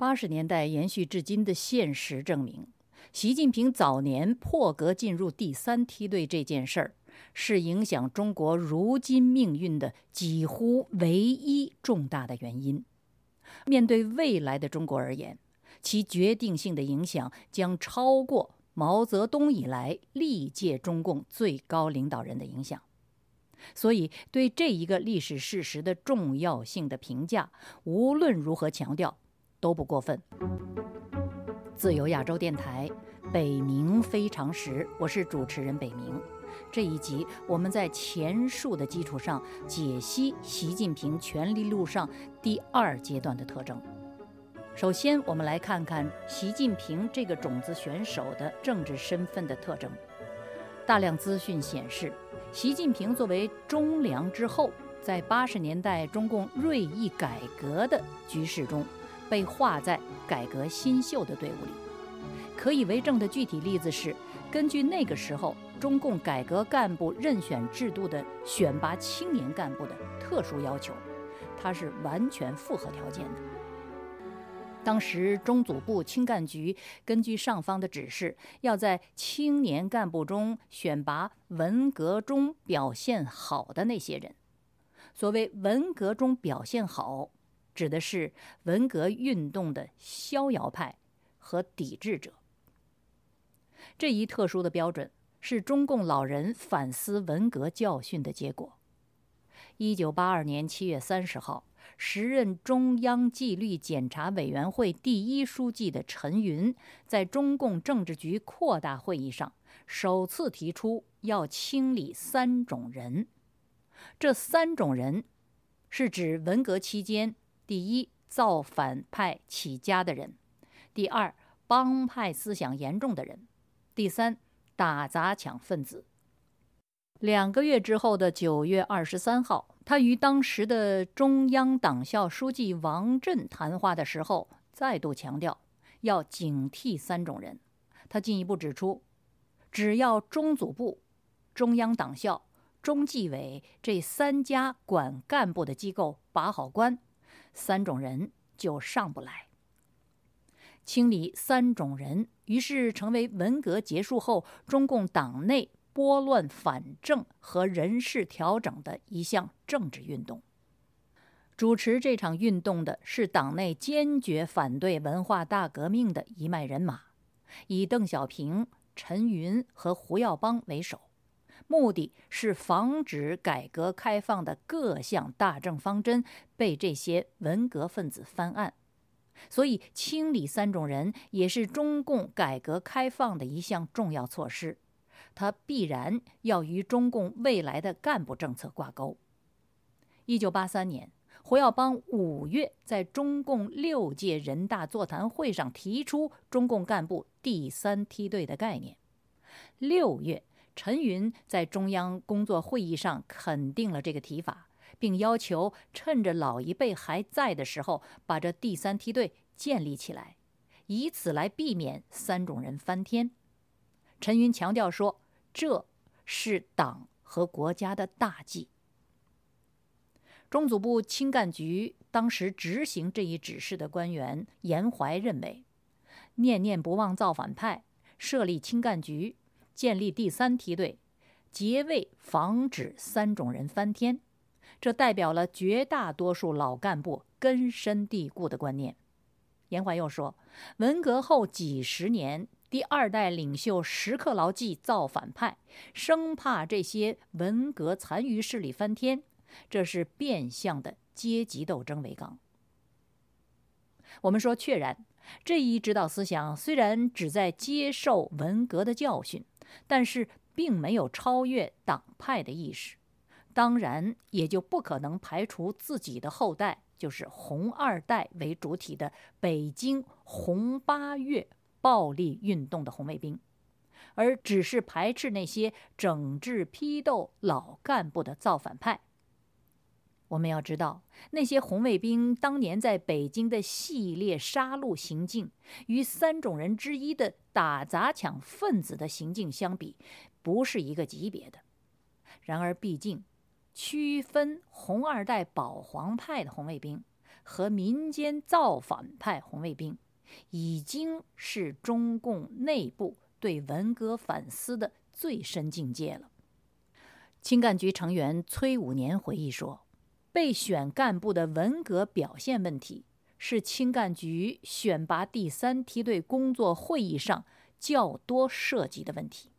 八十年代延续至今的现实证明，习近平早年破格进入第三梯队这件事儿，是影响中国如今命运的几乎唯一重大的原因。面对未来的中国而言，其决定性的影响将超过毛泽东以来历届中共最高领导人的影响。所以，对这一个历史事实的重要性的评价，无论如何强调都不过分。自由亚洲电台，北冥非常时，我是主持人北冥。这一集，我们在前述的基础上解析习近平权力路上第二阶段的特征。首先，我们来看看习近平这个种子选手的政治身份的特征。大量资讯显示，习近平作为中粮之后，在八十年代中共锐意改革的局势中，被划在改革新秀的队伍里。可以为证的具体例子是，根据那个时候。中共改革干部任选制度的选拔青年干部的特殊要求，它是完全符合条件的。当时中组部青干局根据上方的指示，要在青年干部中选拔文革中表现好的那些人。所谓文革中表现好，指的是文革运动的逍遥派和抵制者。这一特殊的标准。是中共老人反思文革教训的结果。一九八二年七月三十号，时任中央纪律检查委员会第一书记的陈云，在中共政治局扩大会议上首次提出要清理三种人。这三种人，是指文革期间第一造反派起家的人，第二帮派思想严重的人，第三。打砸抢分子。两个月之后的九月二十三号，他与当时的中央党校书记王震谈话的时候，再度强调要警惕三种人。他进一步指出，只要中组部、中央党校、中纪委这三家管干部的机构把好关，三种人就上不来。清理三种人，于是成为文革结束后中共党内拨乱反正和人事调整的一项政治运动。主持这场运动的是党内坚决反对文化大革命的一脉人马，以邓小平、陈云和胡耀邦为首，目的是防止改革开放的各项大政方针被这些文革分子翻案。所以，清理三种人也是中共改革开放的一项重要措施，它必然要与中共未来的干部政策挂钩。一九八三年，胡耀邦五月在中共六届人大座谈会上提出中共干部第三梯队的概念。六月，陈云在中央工作会议上肯定了这个提法。并要求趁着老一辈还在的时候，把这第三梯队建立起来，以此来避免三种人翻天。陈云强调说：“这是党和国家的大计。”中组部青干局当时执行这一指示的官员严怀认为，念念不忘造反派，设立青干局，建立第三梯队，结为防止三种人翻天。这代表了绝大多数老干部根深蒂固的观念。严怀又说：“文革后几十年，第二代领袖时刻牢记造反派，生怕这些文革残余势力翻天，这是变相的阶级斗争为纲。”我们说，确然，这一指导思想虽然旨在接受文革的教训，但是并没有超越党派的意识。当然，也就不可能排除自己的后代就是红二代为主体的北京红八月暴力运动的红卫兵，而只是排斥那些整治批斗老干部的造反派。我们要知道，那些红卫兵当年在北京的系列杀戮行径，与三种人之一的打砸抢分子的行径相比，不是一个级别的。然而，毕竟。区分红二代保皇派的红卫兵和民间造反派红卫兵，已经是中共内部对文革反思的最深境界了。青干局成员崔武年回忆说：“被选干部的文革表现问题，是青干局选拔第三梯队工作会议上较多涉及的问题。”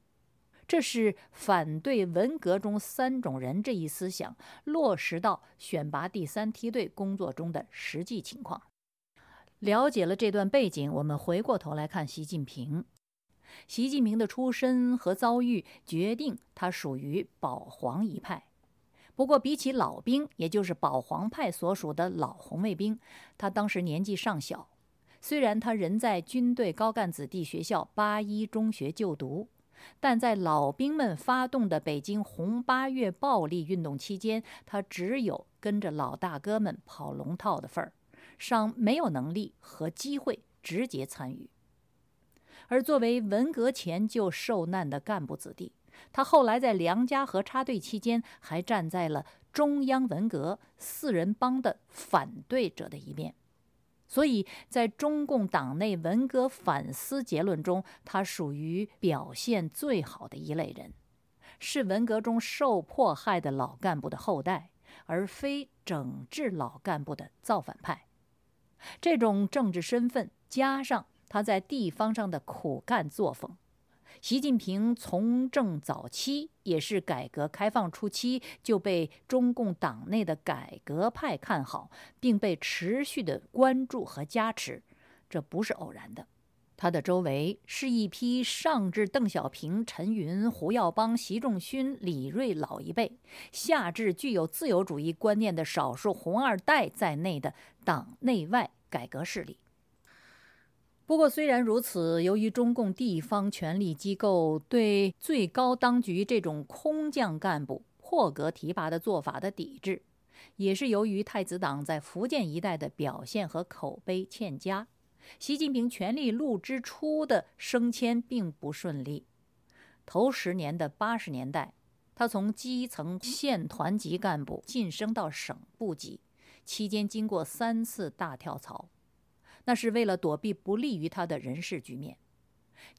这是反对文革中三种人这一思想落实到选拔第三梯队工作中的实际情况。了解了这段背景，我们回过头来看习近平。习近平的出身和遭遇决定他属于保皇一派。不过，比起老兵，也就是保皇派所属的老红卫兵，他当时年纪尚小。虽然他仍在军队高干子弟学校八一中学就读。但在老兵们发动的北京红八月暴力运动期间，他只有跟着老大哥们跑龙套的份儿，尚没有能力和机会直接参与。而作为文革前就受难的干部子弟，他后来在梁家河插队期间，还站在了中央文革四人帮的反对者的一面。所以在中共党内文革反思结论中，他属于表现最好的一类人，是文革中受迫害的老干部的后代，而非整治老干部的造反派。这种政治身份加上他在地方上的苦干作风。习近平从政早期，也是改革开放初期就被中共党内的改革派看好，并被持续的关注和加持，这不是偶然的。他的周围是一批上至邓小平、陈云、胡耀邦、习仲勋、李锐老一辈，下至具有自由主义观念的少数红二代在内的党内外改革势力。不过，虽然如此，由于中共地方权力机构对最高当局这种空降干部破格提拔的做法的抵制，也是由于太子党在福建一带的表现和口碑欠佳，习近平权力路之初的升迁并不顺利。头十年的八十年代，他从基层县团级干部晋升到省部级，期间经过三次大跳槽。那是为了躲避不利于他的人事局面。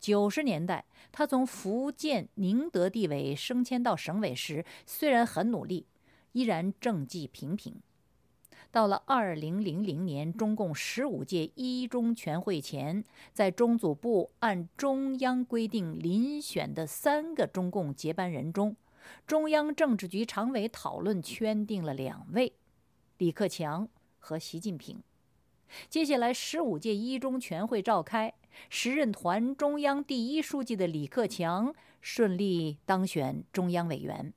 九十年代，他从福建宁德地委升迁到省委时，虽然很努力，依然政绩平平。到了二零零零年中共十五届一中全会前，在中组部按中央规定遴选的三个中共接班人中，中央政治局常委讨论圈定了两位：李克强和习近平。接下来，十五届一中全会召开，时任团中央第一书记的李克强顺利当选中央委员，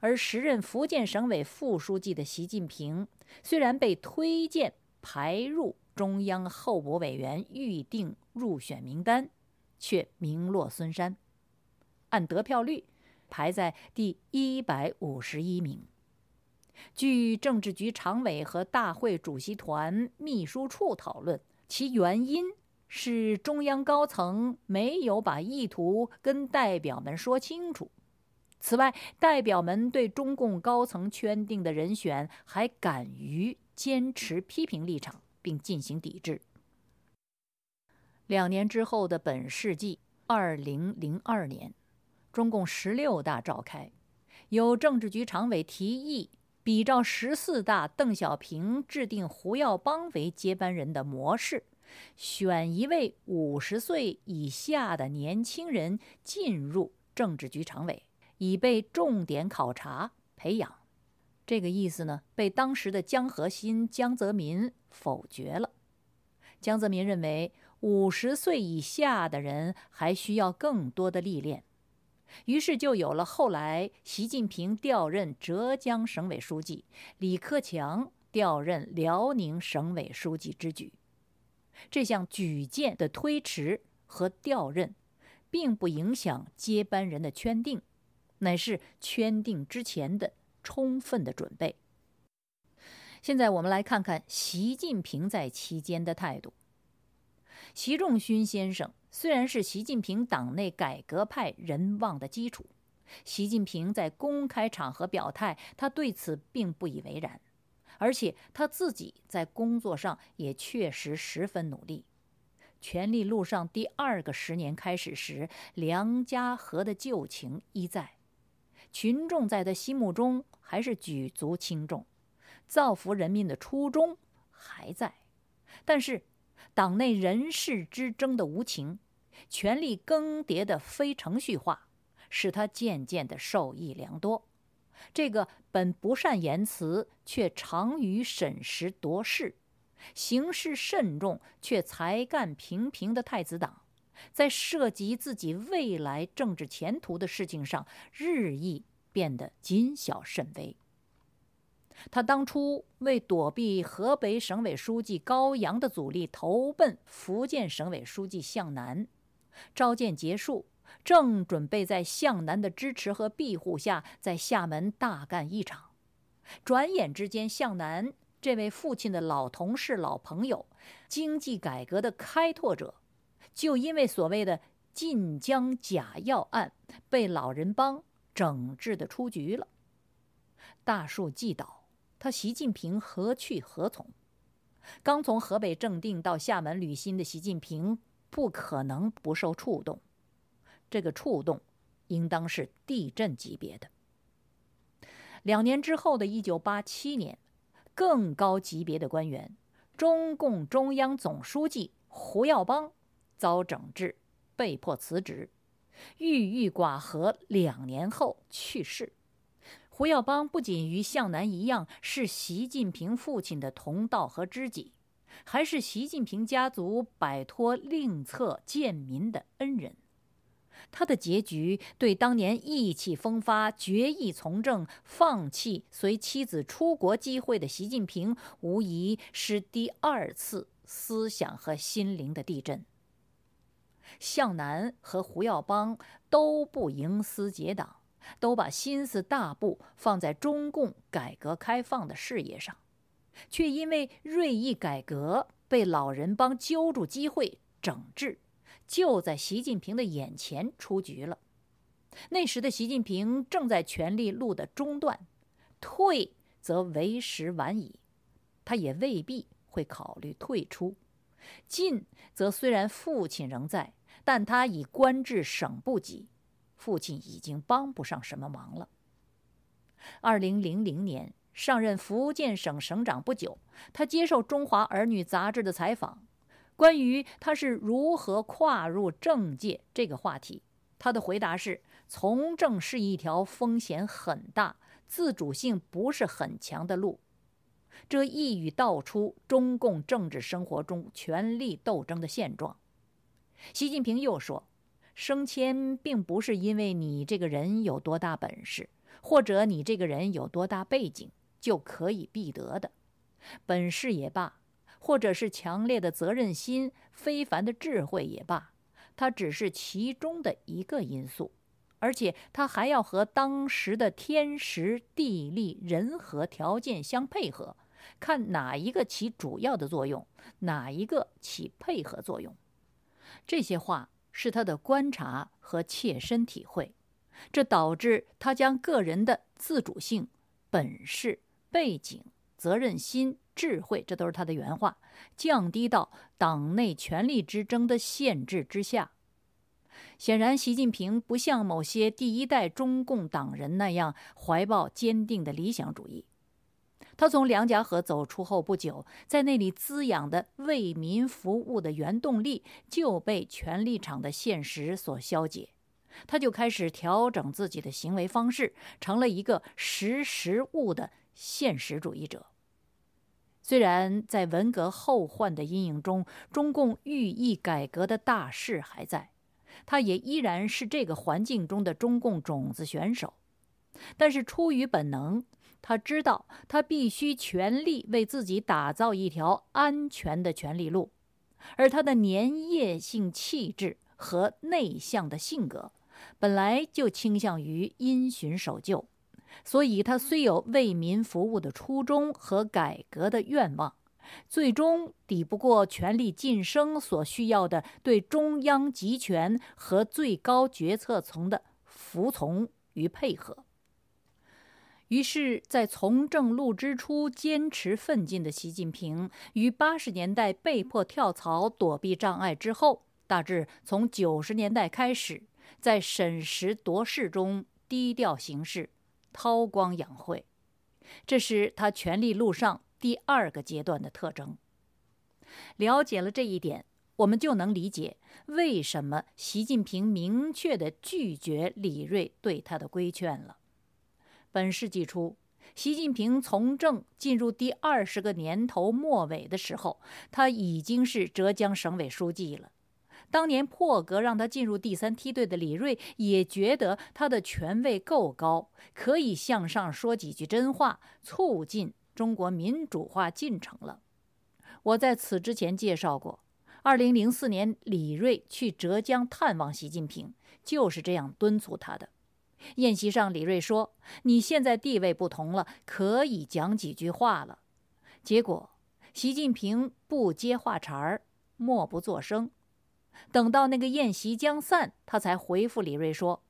而时任福建省委副书记的习近平虽然被推荐排入中央候补委员预定入选名单，却名落孙山，按得票率排在第一百五十一名。据政治局常委和大会主席团秘书处讨论，其原因是中央高层没有把意图跟代表们说清楚。此外，代表们对中共高层圈定的人选还敢于坚持批评立场，并进行抵制。两年之后的本世纪二零零二年，中共十六大召开，有政治局常委提议。比照十四大邓小平制定胡耀邦为接班人的模式，选一位五十岁以下的年轻人进入政治局常委，以被重点考察培养。这个意思呢，被当时的江河新、江泽民否决了。江泽民认为，五十岁以下的人还需要更多的历练。于是就有了后来习近平调任浙江省委书记，李克强调任辽宁省委书记之举。这项举荐的推迟和调任，并不影响接班人的圈定，乃是圈定之前的充分的准备。现在我们来看看习近平在期间的态度。习仲勋先生。虽然是习近平党内改革派人望的基础，习近平在公开场合表态，他对此并不以为然。而且他自己在工作上也确实十分努力。权力路上第二个十年开始时，梁家河的旧情依在，群众在他心目中还是举足轻重，造福人民的初衷还在，但是党内人事之争的无情，权力更迭的非程序化，使他渐渐的受益良多。这个本不善言辞，却长于审时度势。行事慎重却才干平平的太子党，在涉及自己未来政治前途的事情上，日益变得谨小慎微。他当初为躲避河北省委书记高阳的阻力，投奔福建省委书记向南。召见结束，正准备在向南的支持和庇护下，在厦门大干一场。转眼之间，向南。这位父亲的老同事、老朋友，经济改革的开拓者，就因为所谓的晋江假药案，被老人帮整治的出局了。大树既倒，他习近平何去何从？刚从河北正定到厦门旅新的习近平，不可能不受触动。这个触动，应当是地震级别的。两年之后的一九八七年。更高级别的官员，中共中央总书记胡耀邦遭整治，被迫辞职，郁郁寡合。两年后去世。胡耀邦不仅与向南一样是习近平父亲的同道和知己，还是习近平家族摆脱另册贱民的恩人。他的结局对当年意气风发、决意从政、放弃随妻子出国机会的习近平，无疑是第二次思想和心灵的地震。向南和胡耀邦都不营私结党，都把心思大步放在中共改革开放的事业上，却因为锐意改革被老人帮揪住机会整治。就在习近平的眼前出局了。那时的习近平正在权力路的中段，退则为时晚矣，他也未必会考虑退出；进则虽然父亲仍在，但他已官至省部级，父亲已经帮不上什么忙了。二零零零年上任福建省省长不久，他接受《中华儿女》杂志的采访。关于他是如何跨入政界这个话题，他的回答是：从政是一条风险很大、自主性不是很强的路。这一语道出中共政治生活中权力斗争的现状。习近平又说：升迁并不是因为你这个人有多大本事，或者你这个人有多大背景就可以必得的，本事也罢。或者是强烈的责任心、非凡的智慧也罢，它只是其中的一个因素，而且它还要和当时的天时、地利、人和条件相配合，看哪一个起主要的作用，哪一个起配合作用。这些话是他的观察和切身体会，这导致他将个人的自主性、本事、背景、责任心。智慧，这都是他的原话，降低到党内权力之争的限制之下。显然，习近平不像某些第一代中共党人那样怀抱坚定的理想主义。他从梁家河走出后不久，在那里滋养的为民服务的原动力就被权力场的现实所消解，他就开始调整自己的行为方式，成了一个识时务的现实主义者。虽然在文革后患的阴影中，中共寓意改革的大势还在，他也依然是这个环境中的中共种子选手。但是出于本能，他知道他必须全力为自己打造一条安全的权力路，而他的粘液性气质和内向的性格，本来就倾向于因循守旧。所以，他虽有为民服务的初衷和改革的愿望，最终抵不过权力晋升所需要的对中央集权和最高决策层的服从与配合。于是，在从政路之初坚持奋进的习近平，于八十年代被迫跳槽躲避障碍之后，大致从九十年代开始，在审时度势中低调行事，韬光养晦，这是他权力路上第二个阶段的特征。了解了这一点，我们就能理解为什么习近平明确地拒绝李锐对他的规劝了。本世纪初，习近平从政进入第二十个年头末尾的时候，他已经是浙江省委书记了。当年破格让他进入第三梯队的李锐，也觉得他的权位够高，可以向上说几句真话，促进中国民主化进程了。我在此之前介绍过，二零零四年李锐去浙江探望习近平，就是这样敦促他的。宴席上，李锐说：“你现在地位不同了，可以讲几句话了。”结果，习近平不接话茬儿，默不作声。等到那个宴席将散，他才回复李锐说：“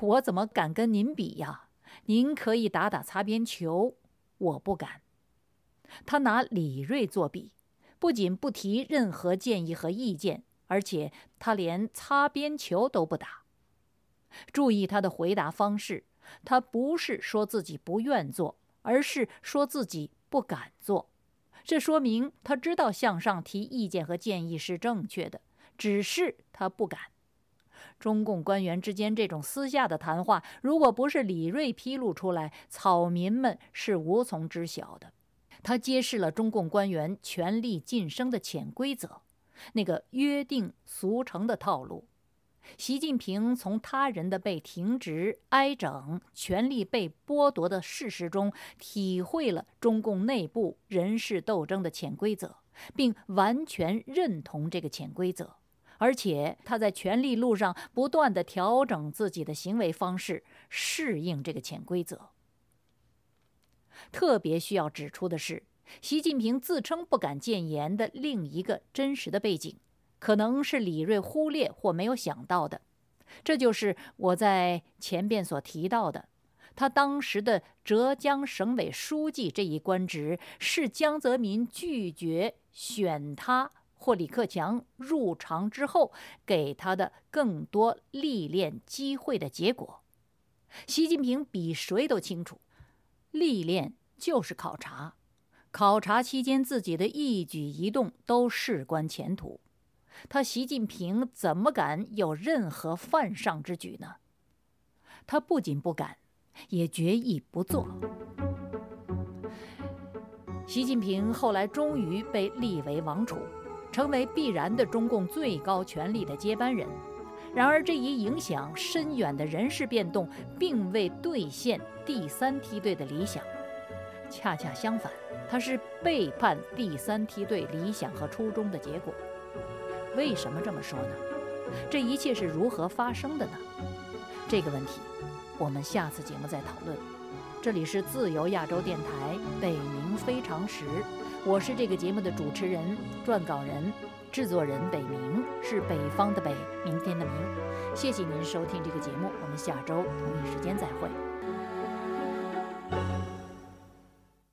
我怎么敢跟您比呀？您可以打打擦边球，我不敢。”他拿李锐作比，不仅不提任何建议和意见，而且他连擦边球都不打。注意他的回答方式，他不是说自己不愿做，而是说自己不敢做。这说明他知道向上提意见和建议是正确的，只是他不敢。中共官员之间这种私下的谈话，如果不是李锐披露出来，草民们是无从知晓的。他揭示了中共官员权力晋升的潜规则，那个约定俗成的套路。习近平从他人的被停职、挨整、权力被剥夺的事实中，体会了中共内部人事斗争的潜规则，并完全认同这个潜规则。而且他在权力路上不断地调整自己的行为方式，适应这个潜规则。特别需要指出的是，习近平自称不敢谏言的另一个真实的背景，可能是李锐忽略或没有想到的。这就是我在前边所提到的，他当时的浙江省委书记这一官职，是江泽民拒绝选他或李克强入常之后，给他的更多历练机会的结果。习近平比谁都清楚。历练就是考察，考察期间自己的一举一动都事关前途。他习近平怎么敢有任何犯上之举呢？他不仅不敢，也决意不做。习近平后来终于被立为王储，成为必然的中共最高权力的接班人。然而，这一影响深远的人事变动，并未兑现第三梯队的理想。恰恰相反，它是背叛第三梯队理想和初衷的结果。为什么这么说呢？这一切是如何发生的呢？这个问题，我们下次节目再讨论。这里是自由亚洲电台北冥非常时，我是这个节目的主持人、撰稿人。制作人北冥是北方的北，明天的明。谢谢您收听这个节目，我们下周同一时间再会。